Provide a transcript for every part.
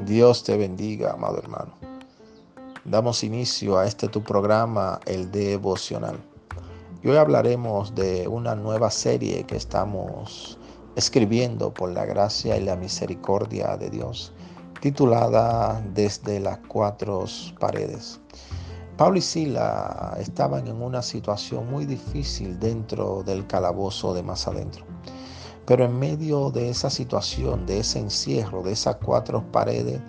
Dios te bendiga, amado hermano. Damos inicio a este tu programa, el devocional. Y hoy hablaremos de una nueva serie que estamos escribiendo por la gracia y la misericordia de Dios, titulada Desde las cuatro paredes. Pablo y Sila estaban en una situación muy difícil dentro del calabozo de más adentro. Pero en medio de esa situación, de ese encierro, de esas cuatro paredes,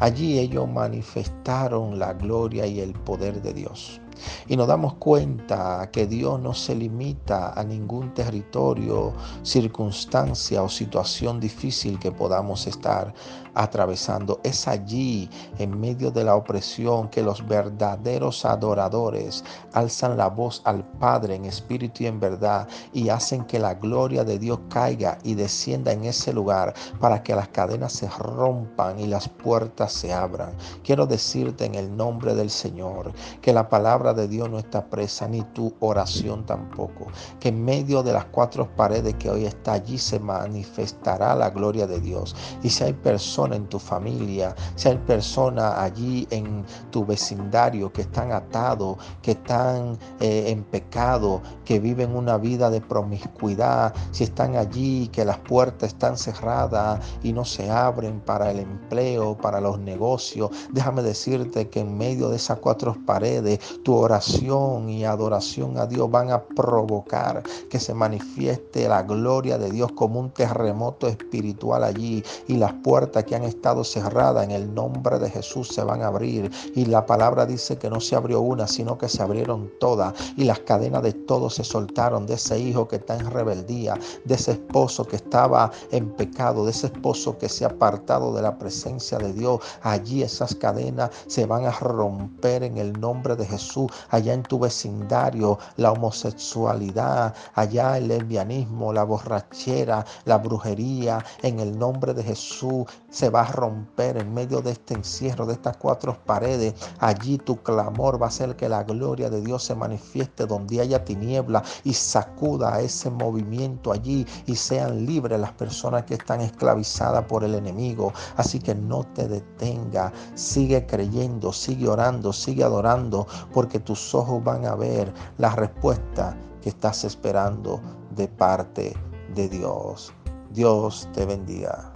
allí ellos manifestaron la gloria y el poder de Dios. Y nos damos cuenta que Dios no se limita a ningún territorio, circunstancia o situación difícil que podamos estar atravesando. Es allí, en medio de la opresión, que los verdaderos adoradores alzan la voz al Padre en espíritu y en verdad y hacen que la gloria de Dios caiga y descienda en ese lugar para que las cadenas se rompan y las puertas se abran. Quiero decirte en el nombre del Señor que la palabra de Dios no está presa, ni tu oración tampoco. Que en medio de las cuatro paredes que hoy está allí se manifestará la gloria de Dios. Y si hay personas en tu familia, si hay personas allí en tu vecindario que están atados, que están eh, en pecado, que viven una vida de promiscuidad, si están allí, que las puertas están cerradas y no se abren para el empleo, para los negocios, déjame decirte que en medio de esas cuatro paredes, tu oración y adoración a Dios van a provocar que se manifieste la gloria de Dios como un terremoto espiritual allí y las puertas que han estado cerradas en el nombre de Jesús se van a abrir. Y la palabra dice que no se abrió una, sino que se abrieron todas. Y las cadenas de todos se soltaron, de ese hijo que está en rebeldía, de ese esposo que estaba en pecado, de ese esposo que se ha apartado de la presencia de Dios. Allí esas cadenas se van a romper en el nombre de Jesús. Allá en tu vecindario, la homosexualidad, allá el lesbianismo, la borrachera, la brujería, en el nombre de Jesús se va a romper en medio de este encierro, de estas cuatro paredes. Allí tu clamor va a ser que la gloria de Dios se manifieste donde haya tiniebla y sacuda ese movimiento allí y sean libres las personas que están esclavizadas por el enemigo. Así que no te detenga, sigue creyendo, sigue orando, sigue adorando, porque tus ojos van a ver la respuesta que estás esperando de parte de Dios. Dios te bendiga.